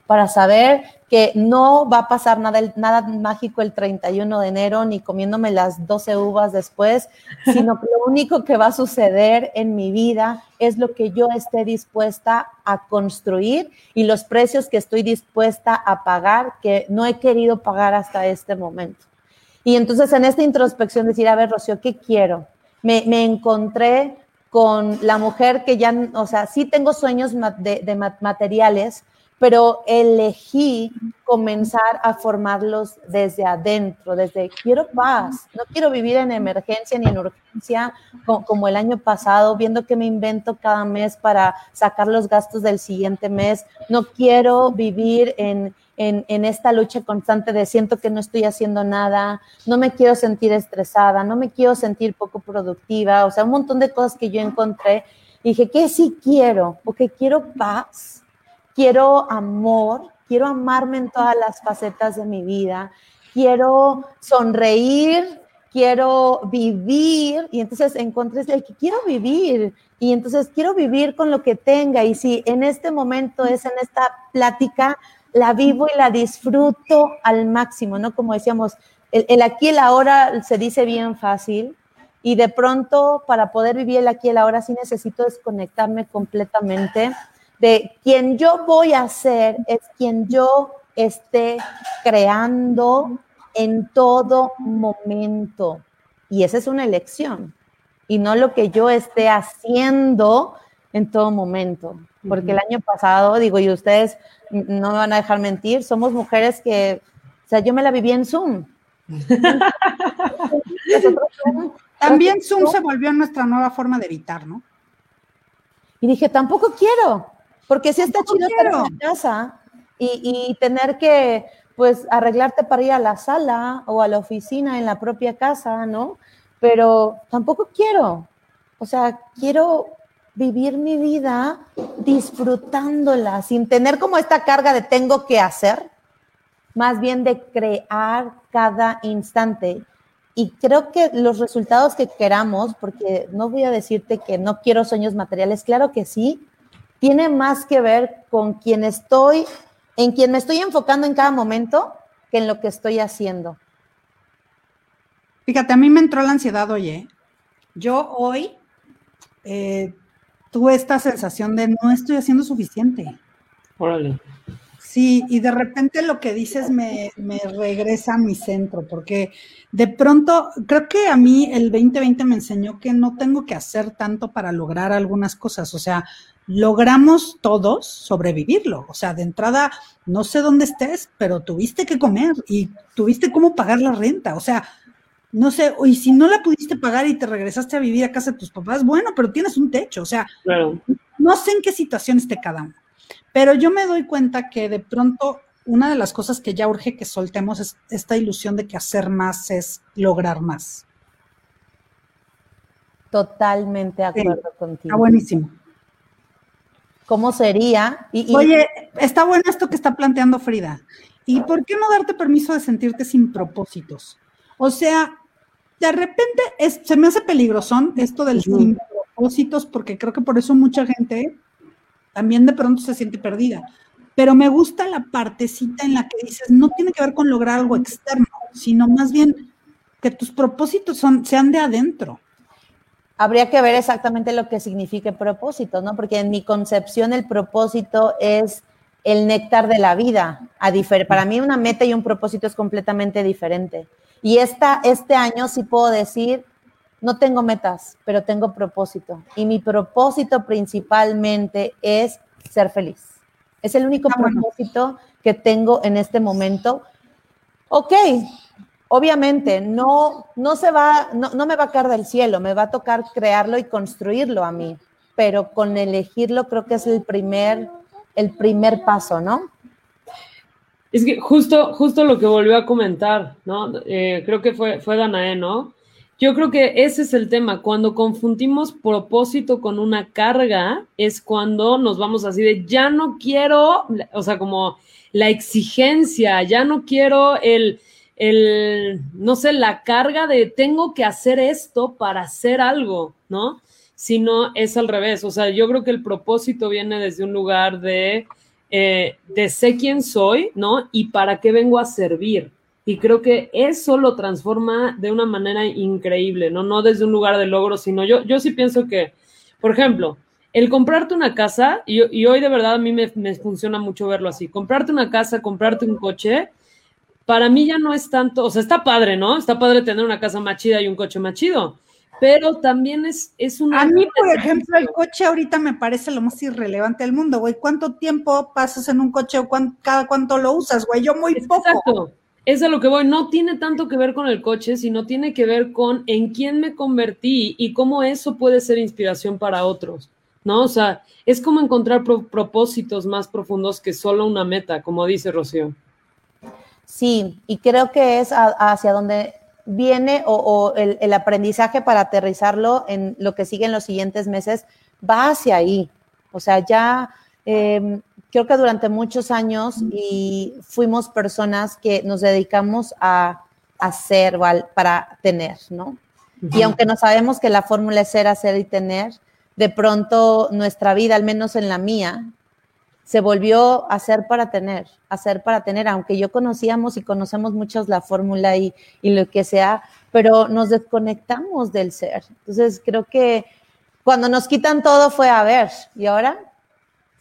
para saber que no va a pasar nada, nada mágico el 31 de enero, ni comiéndome las 12 uvas después, sino que lo único que va a suceder en mi vida es lo que yo esté dispuesta a construir y los precios que estoy dispuesta a pagar, que no he querido pagar hasta este momento. Y entonces en esta introspección decir, a ver, Rocío, ¿qué quiero? Me, me encontré con la mujer que ya, o sea, sí tengo sueños de, de materiales, pero elegí comenzar a formarlos desde adentro, desde quiero paz, no quiero vivir en emergencia ni en urgencia como, el año pasado, viendo que me invento cada mes para sacar los gastos del siguiente mes, no quiero vivir en, en, en, esta lucha constante de siento que no estoy haciendo nada, no me quiero sentir estresada, no me quiero sentir poco productiva, o sea, un montón de cosas que yo encontré. Y dije, ¿qué sí quiero? Porque quiero paz, quiero amor, quiero amarme en todas las facetas de mi vida, quiero sonreír, quiero vivir, y entonces encontré el que quiero vivir, y entonces quiero vivir con lo que tenga, y si en este momento es en esta plática, la vivo y la disfruto al máximo, ¿no? Como decíamos, el, aquí y el ahora se dice bien fácil, y de pronto para poder vivir el aquí y el ahora sí necesito desconectarme completamente de quien yo voy a ser, es quien yo esté creando en todo momento. Y esa es una elección y no lo que yo esté haciendo en todo momento. Porque el año pasado, digo, y ustedes no me van a dejar mentir, somos mujeres que, o sea, yo me la viví en Zoom. También Zoom se volvió nuestra nueva forma de evitar, ¿no? Y dije, tampoco quiero, porque si está chido estar en casa y, y tener que, pues arreglarte para ir a la sala o a la oficina en la propia casa, ¿no? Pero tampoco quiero, o sea, quiero vivir mi vida disfrutándola, sin tener como esta carga de tengo que hacer, más bien de crear cada instante. Y creo que los resultados que queramos, porque no voy a decirte que no quiero sueños materiales, claro que sí, tiene más que ver con quien estoy en quien me estoy enfocando en cada momento que en lo que estoy haciendo. Fíjate, a mí me entró la ansiedad, oye. Yo hoy eh, tuve esta sensación de no estoy haciendo suficiente. Órale. Sí, y de repente lo que dices me, me, regresa a mi centro, porque de pronto creo que a mí el 2020 me enseñó que no tengo que hacer tanto para lograr algunas cosas. O sea, logramos todos sobrevivirlo. O sea, de entrada, no sé dónde estés, pero tuviste que comer y tuviste cómo pagar la renta. O sea, no sé, y si no la pudiste pagar y te regresaste a vivir a casa de tus papás, bueno, pero tienes un techo. O sea, no sé en qué situación esté cada uno. Pero yo me doy cuenta que de pronto una de las cosas que ya urge que soltemos es esta ilusión de que hacer más es lograr más. Totalmente de acuerdo contigo. Está buenísimo cómo sería. Y, Oye, está bueno esto que está planteando Frida. ¿Y por qué no darte permiso de sentirte sin propósitos? O sea, de repente se me hace peligrosón esto del sin propósitos, porque creo que por eso mucha gente también de pronto se siente perdida. Pero me gusta la partecita en la que dices, no tiene que ver con lograr algo externo, sino más bien que tus propósitos son, sean de adentro habría que ver exactamente lo que significa propósito, ¿no? Porque en mi concepción el propósito es el néctar de la vida. A para mí una meta y un propósito es completamente diferente. Y esta, este año sí puedo decir, no tengo metas, pero tengo propósito. Y mi propósito principalmente es ser feliz. Es el único ah, propósito que tengo en este momento. Ok, obviamente no, no se va, no, no, me va a caer del cielo, me va a tocar crearlo y construirlo a mí, pero con elegirlo creo que es el primer, el primer paso, ¿no? Es que justo, justo lo que volvió a comentar, ¿no? Eh, creo que fue, fue Danae, ¿no? Yo creo que ese es el tema. Cuando confundimos propósito con una carga, es cuando nos vamos así de ya no quiero, o sea, como la exigencia, ya no quiero el, el, no sé, la carga de tengo que hacer esto para hacer algo, ¿no? Sino es al revés. O sea, yo creo que el propósito viene desde un lugar de, eh, de sé quién soy, ¿no? Y para qué vengo a servir. Y creo que eso lo transforma de una manera increíble, ¿no? No desde un lugar de logro, sino yo, yo sí pienso que, por ejemplo, el comprarte una casa, y, y hoy de verdad a mí me, me, funciona mucho verlo así, comprarte una casa, comprarte un coche, para mí ya no es tanto, o sea, está padre, ¿no? Está padre tener una casa más chida y un coche más chido, pero también es, es una... A mí, por ejemplo, el coche ahorita me parece lo más irrelevante del mundo, güey. ¿Cuánto tiempo pasas en un coche o cada cuánto lo usas, güey? Yo muy poco. Es a lo que voy. No tiene tanto que ver con el coche, sino tiene que ver con en quién me convertí y cómo eso puede ser inspiración para otros, ¿no? O sea, es como encontrar propósitos más profundos que solo una meta, como dice Rocío. Sí, y creo que es hacia donde viene o, el, aprendizaje para aterrizarlo en lo que sigue en los siguientes meses va hacia ahí. O sea, ya em, creo que durante muchos años y fuimos personas que nos dedicamos a hacer para tener, ¿no? Y aunque no sabemos que la fórmula es ser, hacer y tener, de pronto nuestra vida, al menos en la mía, se volvió hacer para tener, hacer para tener, aunque yo conocíamos y conocemos muchos la fórmula y, y lo que sea, pero nos desconectamos del ser. Entonces creo que cuando nos quitan todo fue a ver, ¿y ahora?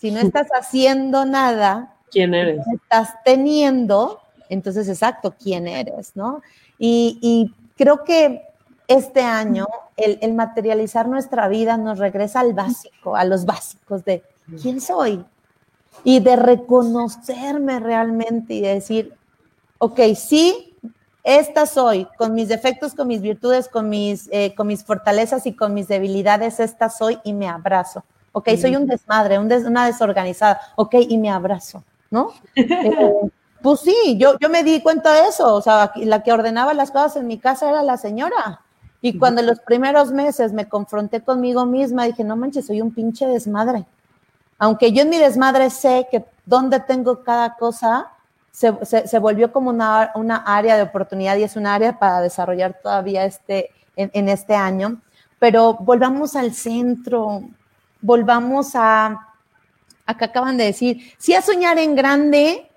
Si no estás haciendo nada, ¿quién eres? Estás teniendo, entonces exacto, ¿quién eres? ¿No? Y, y creo que este año el, el, materializar nuestra vida nos regresa al básico, a los básicos de quién soy, y de reconocerme realmente y decir, ok, sí, esta soy, con mis defectos, con mis virtudes, con mis, eh, con mis fortalezas y con mis debilidades, esta soy y me abrazo. Ok, soy un desmadre, una desorganizada, ok, y me abrazo, ¿no? Eh, pues sí, yo, yo me di cuenta de eso, o sea, la que ordenaba las cosas en mi casa era la señora. Y cuando en los primeros meses me confronté conmigo misma, dije, no manches, soy un pinche desmadre aunque yo en mi desmadre sé que donde tengo cada cosa, se, volvió como una, una, área de oportunidad y es un área para desarrollar todavía este, en, este año. Pero volvamos al centro, volvamos a, a que acaban de decir, sí a soñar en grande,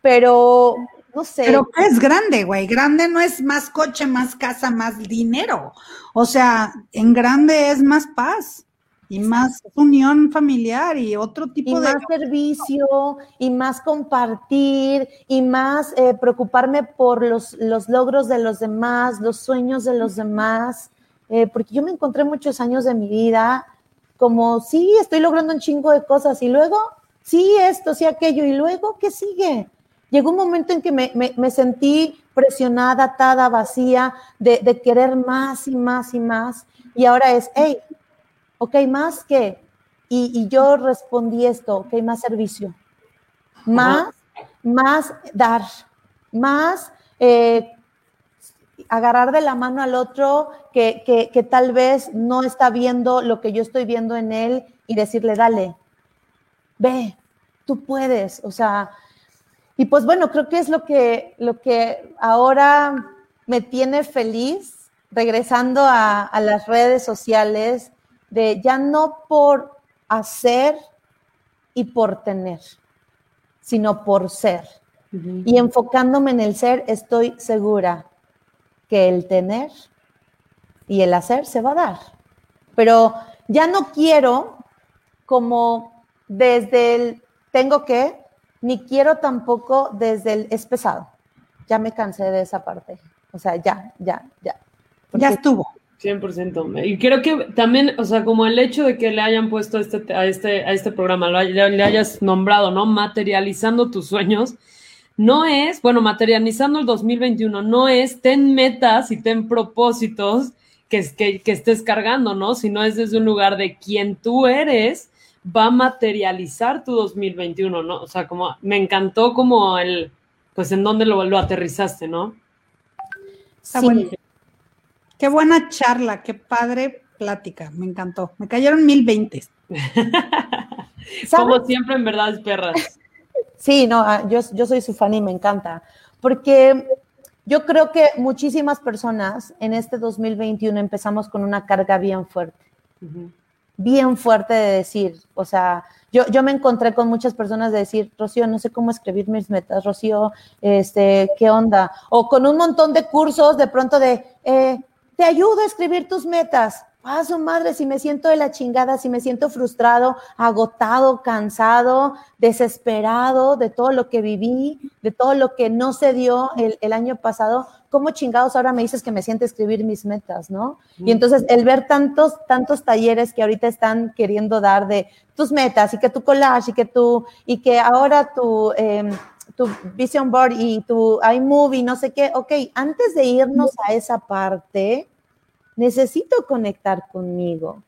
pero no sé. Pero ¿qué es grande, güey? Grande no es más coche, más casa, más dinero. O sea, en grande es más paz y más unión familiar y otro tipo de... más servicio y más compartir y más eh, preocuparme por los, los, logros de los demás, los sueños de los demás, eh, porque yo me encontré muchos años de mi vida como, sí, estoy logrando un chingo de cosas y luego, sí, esto, sí, aquello, y luego, ¿qué sigue? Llegó un momento en que me, me, sentí presionada, atada, vacía, de, de querer más y más y más, y ahora es, hey, ok, más que, y, yo respondí esto, ok, más servicio, más, más dar, más eh, agarrar de la mano al otro que, que, tal vez no está viendo lo que yo estoy viendo en él y decirle, dale, ve, tú puedes, o sea, y pues bueno, creo que es lo que, lo que ahora me tiene feliz regresando a, a las redes sociales, de ya no por hacer y por tener, sino por ser. Y enfocándome en el ser, estoy segura que el tener y el hacer se va a dar. Pero ya no quiero como desde el tengo que, ni quiero tampoco desde el es pesado. Ya me cansé de esa parte. O sea, ya, ya, ya. Ya estuvo. 100%. Y creo que también, o sea, como el hecho de que le hayan puesto este, a, este, a este programa, le, hayas nombrado, ¿no? Materializando tus sueños, no es, bueno, materializando el 2021, no es ten metas y ten propósitos que, que, que estés cargando, ¿no? Sino es desde un lugar de quien tú eres va a materializar tu 2021, ¿no? O sea, como me encantó como el, pues en dónde lo, lo aterrizaste, ¿no? sí. Qué buena charla, qué padre plática, me encantó. Me cayeron mil veintes. Como siempre, en verdad, es perras. Sí, no, ah, yo, yo soy su fan y me encanta, porque yo creo que muchísimas personas en este 2021 empezamos con una carga bien fuerte, bien fuerte de decir, o sea, yo, yo me encontré con muchas personas de decir, Rocío, no sé cómo escribir mis metas, Rocío, este, ¿qué onda? O con un montón de cursos de pronto de, eh, te ayudo a escribir tus metas. Ah, su madre, si me siento de la chingada, si me siento frustrado, agotado, cansado, desesperado de todo lo que viví, de todo lo que no se dio el, año pasado, ¿cómo chingados ahora me dices que me siento escribir mis metas, no? Y entonces el ver tantos, tantos talleres que ahorita están queriendo dar de tus metas y que tu collage y que tú, y que ahora tu, em, tu vision board y tu iMovie, no sé qué, ok, antes de irnos a esa parte, necesito conectar conmigo.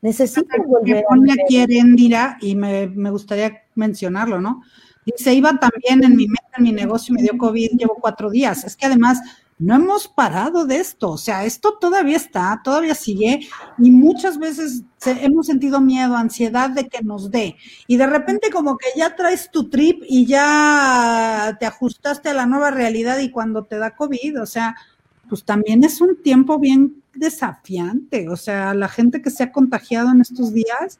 Necesito volver a... aquí Erendira, y me, me gustaría mencionarlo, ¿no? Dice, iba también en mi meta, en mi negocio, me dio COVID, llevo cuatro días. Es que además no hemos parado de esto, o sea, esto todavía está, todavía sigue y muchas veces hemos sentido miedo, ansiedad de que nos dé y de repente como que ya traes tu trip y ya te ajustaste a la nueva realidad y cuando te da COVID, o sea, pues también es un tiempo bien desafiante, o sea, la gente que se ha contagiado en estos días,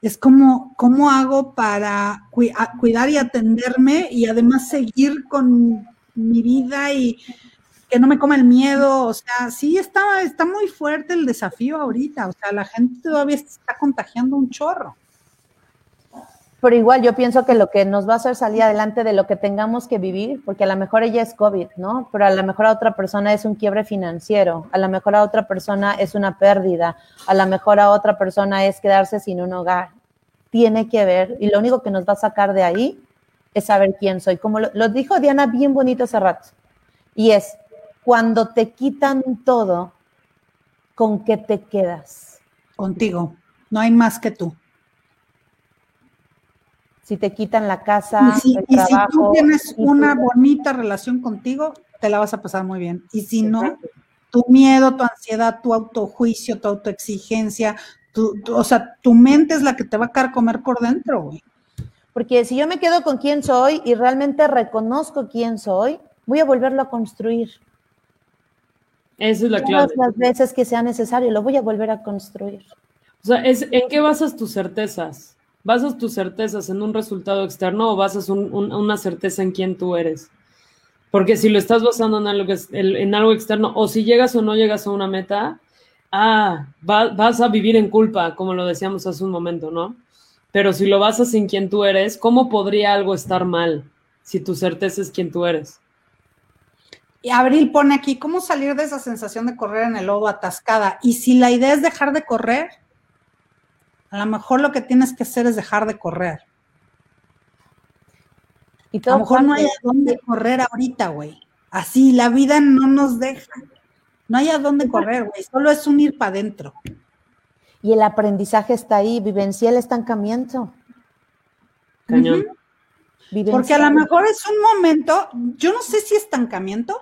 es como, ¿cómo hago para cuidar y atenderme y además seguir con mi vida y que no me coma el miedo? O sea, sí está, está muy fuerte el desafío ahorita, o sea, la gente todavía está contagiando un chorro pero igual yo pienso que lo que nos va a hacer salir adelante de lo que tengamos que vivir, porque a lo mejor ella es COVID, ¿no? Pero a lo mejor a otra persona es un quiebre financiero, a lo mejor a otra persona es una pérdida, a lo mejor a otra persona es quedarse sin un hogar. Tiene que ver, y lo único que nos va a sacar de ahí es saber quién soy. Como lo, lo dijo Diana bien bonito hace rato, y es cuando te quitan todo, ¿con qué te quedas? Contigo, no hay más que tú si te quitan la casa, y si, el trabajo. si tú tienes una bonita relación contigo, te la vas a pasar muy bien. Y si no, tu miedo, tu ansiedad, tu autojuicio, tu autoexigencia, tu, o sea, tu mente es la que te va a comer por dentro, güey. Porque si yo me quedo con quién soy y realmente reconozco quién soy, voy a volverlo a construir. Esa es la clave. Todas las veces que sea necesario, lo voy a volver a construir. O sea, es, ¿en qué basas tus certezas? ¿Basas tus certezas en un resultado externo o basas una certeza en quién tú eres? Porque si lo estás basando en algo, algo externo o si llegas o no llegas a una meta, ah, vas a vivir en culpa, como lo decíamos hace un momento, ¿no? Pero si lo basas en quién tú eres, ¿cómo podría algo estar mal si tu certeza es quién tú eres? Y Abril pone aquí, ¿cómo salir de esa sensación de correr en el lodo atascada? Y si la idea es dejar de correr, a lo mejor lo que tienes que hacer es dejar de correr. Y a lo mejor no hay a dónde correr ahorita, güey. Así, la vida no nos deja. No hay a dónde correr, güey. Solo es un ir para adentro. Y el aprendizaje está ahí, vivencia el estancamiento. Cañón. Porque a lo mejor es un momento, yo no sé si estancamiento,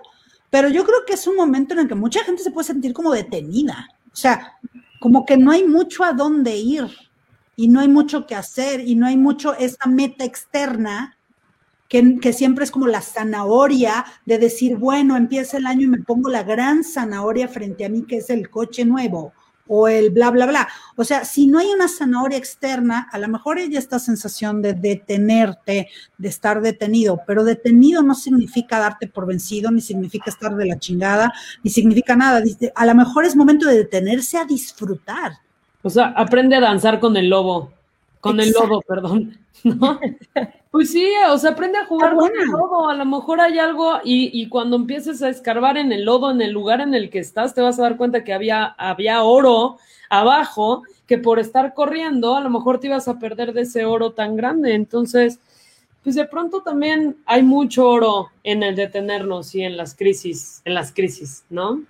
pero yo creo que es un momento en el que mucha gente se puede sentir como detenida. O sea, como que no hay mucho a dónde ir y no hay mucho que hacer y no hay mucho esa meta externa que, que, siempre es como la zanahoria de decir, bueno, empieza el año y me pongo la gran zanahoria frente a mí que es el coche nuevo o el bla, bla, bla. O sea, si no hay una zanahoria externa, a lo mejor hay esta sensación de detenerte, de estar detenido, pero detenido no significa darte por vencido, ni significa estar de la chingada, ni significa nada. A lo mejor es momento de detenerse a disfrutar. O sea, aprende a danzar con el lobo, con el lobo, perdón. ¿no? Pues sí, o sea, aprende a jugar con el lodo. A lo mejor hay algo y, y, cuando empieces a escarbar en el lodo, en el lugar en el que estás, te vas a dar cuenta que había, había oro abajo, que por estar corriendo, a lo mejor te ibas a perder de ese oro tan grande. Entonces, pues de pronto también hay mucho oro en el detenernos y en las crisis, en las crisis, ¿no?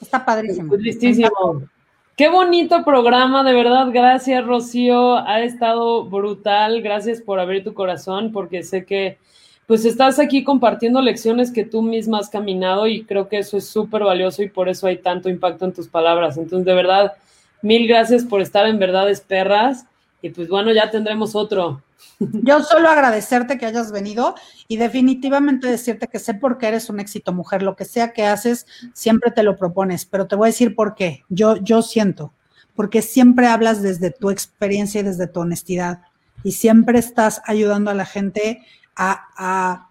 Está padrísimo. Pues listísimo. Qué bonito programa, de verdad. Gracias, Rocío. Ha estado brutal. Gracias por abrir tu corazón, porque sé que pues estás aquí compartiendo lecciones que tú misma has caminado y creo que eso es súper valioso y por eso hay tanto impacto en tus palabras. Entonces, de verdad, mil gracias por estar en Verdades Perras y pues bueno, ya tendremos otro. Yo solo agradecerte que hayas venido y definitivamente decirte que sé por qué eres un éxito, mujer. Lo que sea que haces, siempre te lo propones, pero te voy a decir por qué. Yo, yo siento, porque siempre hablas desde tu experiencia y desde tu honestidad y siempre estás ayudando a la gente a, a,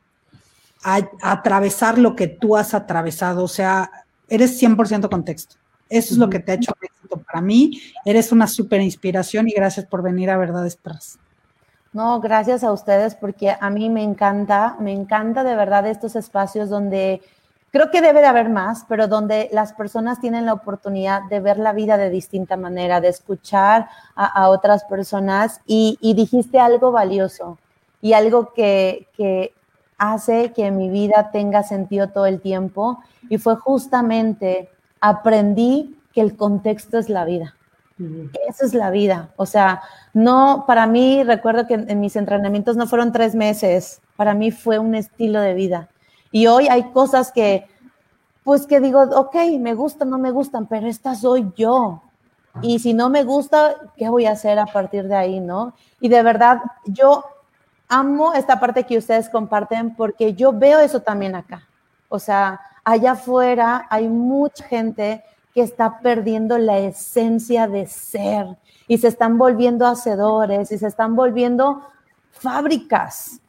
a, atravesar lo que tú has atravesado. O sea, eres 100% contexto. Eso es lo que te ha hecho éxito para mí. Eres una súper inspiración y gracias por venir a Verdades Pras. No, gracias a ustedes porque a mí me encanta, me encanta de verdad estos espacios donde creo que debe de haber más, pero donde las personas tienen la oportunidad de ver la vida de distinta manera, de escuchar a, otras personas y, dijiste algo valioso y algo que, que hace que mi vida tenga sentido todo el tiempo y fue justamente aprendí que el contexto es la vida. Esa es la vida. O sea, no, para mí, recuerdo que en, mis entrenamientos no fueron tres meses, para mí fue un estilo de vida. Y hoy hay cosas que, pues que digo, ok, me gustan, no me gustan, pero esta soy yo. Y si no me gusta, ¿qué voy a hacer a partir de ahí, no? Y de verdad, yo amo esta parte que ustedes comparten porque yo veo eso también acá. O sea, allá afuera hay mucha gente que está perdiendo la esencia de ser y se están volviendo hacedores y se están volviendo fábricas.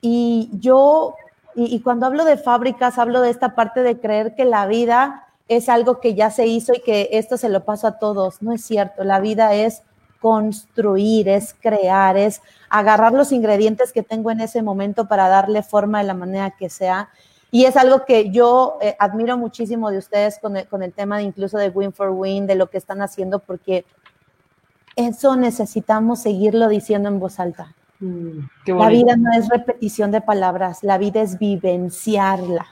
Y yo, y, cuando hablo de fábricas, hablo de esta parte de creer que la vida es algo que ya se hizo y que esto se lo pasa a todos. No es cierto, la vida es construir, es crear, es agarrar los ingredientes que tengo en ese momento para darle forma de la manera que sea y es algo que yo eh, admiro muchísimo de ustedes con el, tema de incluso de Win for Win, de lo que están haciendo, porque eso necesitamos seguirlo diciendo en voz alta. Mm, la vida no es repetición de palabras, la vida es vivenciarla.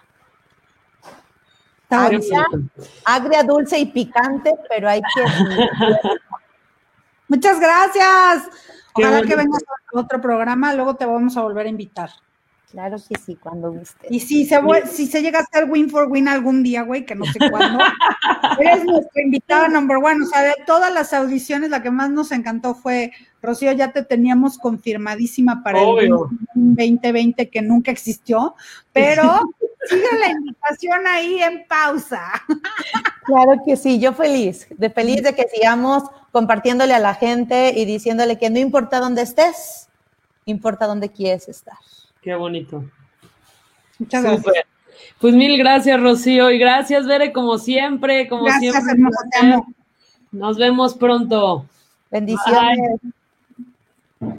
Agria, agria, dulce y picante, pero hay que... Muchas gracias. Ojalá que vengas a otro programa, luego te vamos a volver a invitar. Claro que sí, cuando guste. Y si se, si se llega a hacer win for win algún día, güey, que no sé cuándo, eres nuestra invitada number one. O sea, de todas las audiciones, la que más nos encantó fue, Rocío, ya te teníamos confirmadísima para el 2020 que nunca existió, pero sigue la invitación ahí en pausa. Claro que sí, yo feliz, de feliz de que sigamos compartiéndole a la gente y diciéndole que no importa dónde estés, importa dónde quieres estar. Qué bonito. Muchas gracias. Pues mil gracias, Rocío, y gracias, Bere, como siempre, como gracias, siempre. Nos vemos pronto. Bendiciones.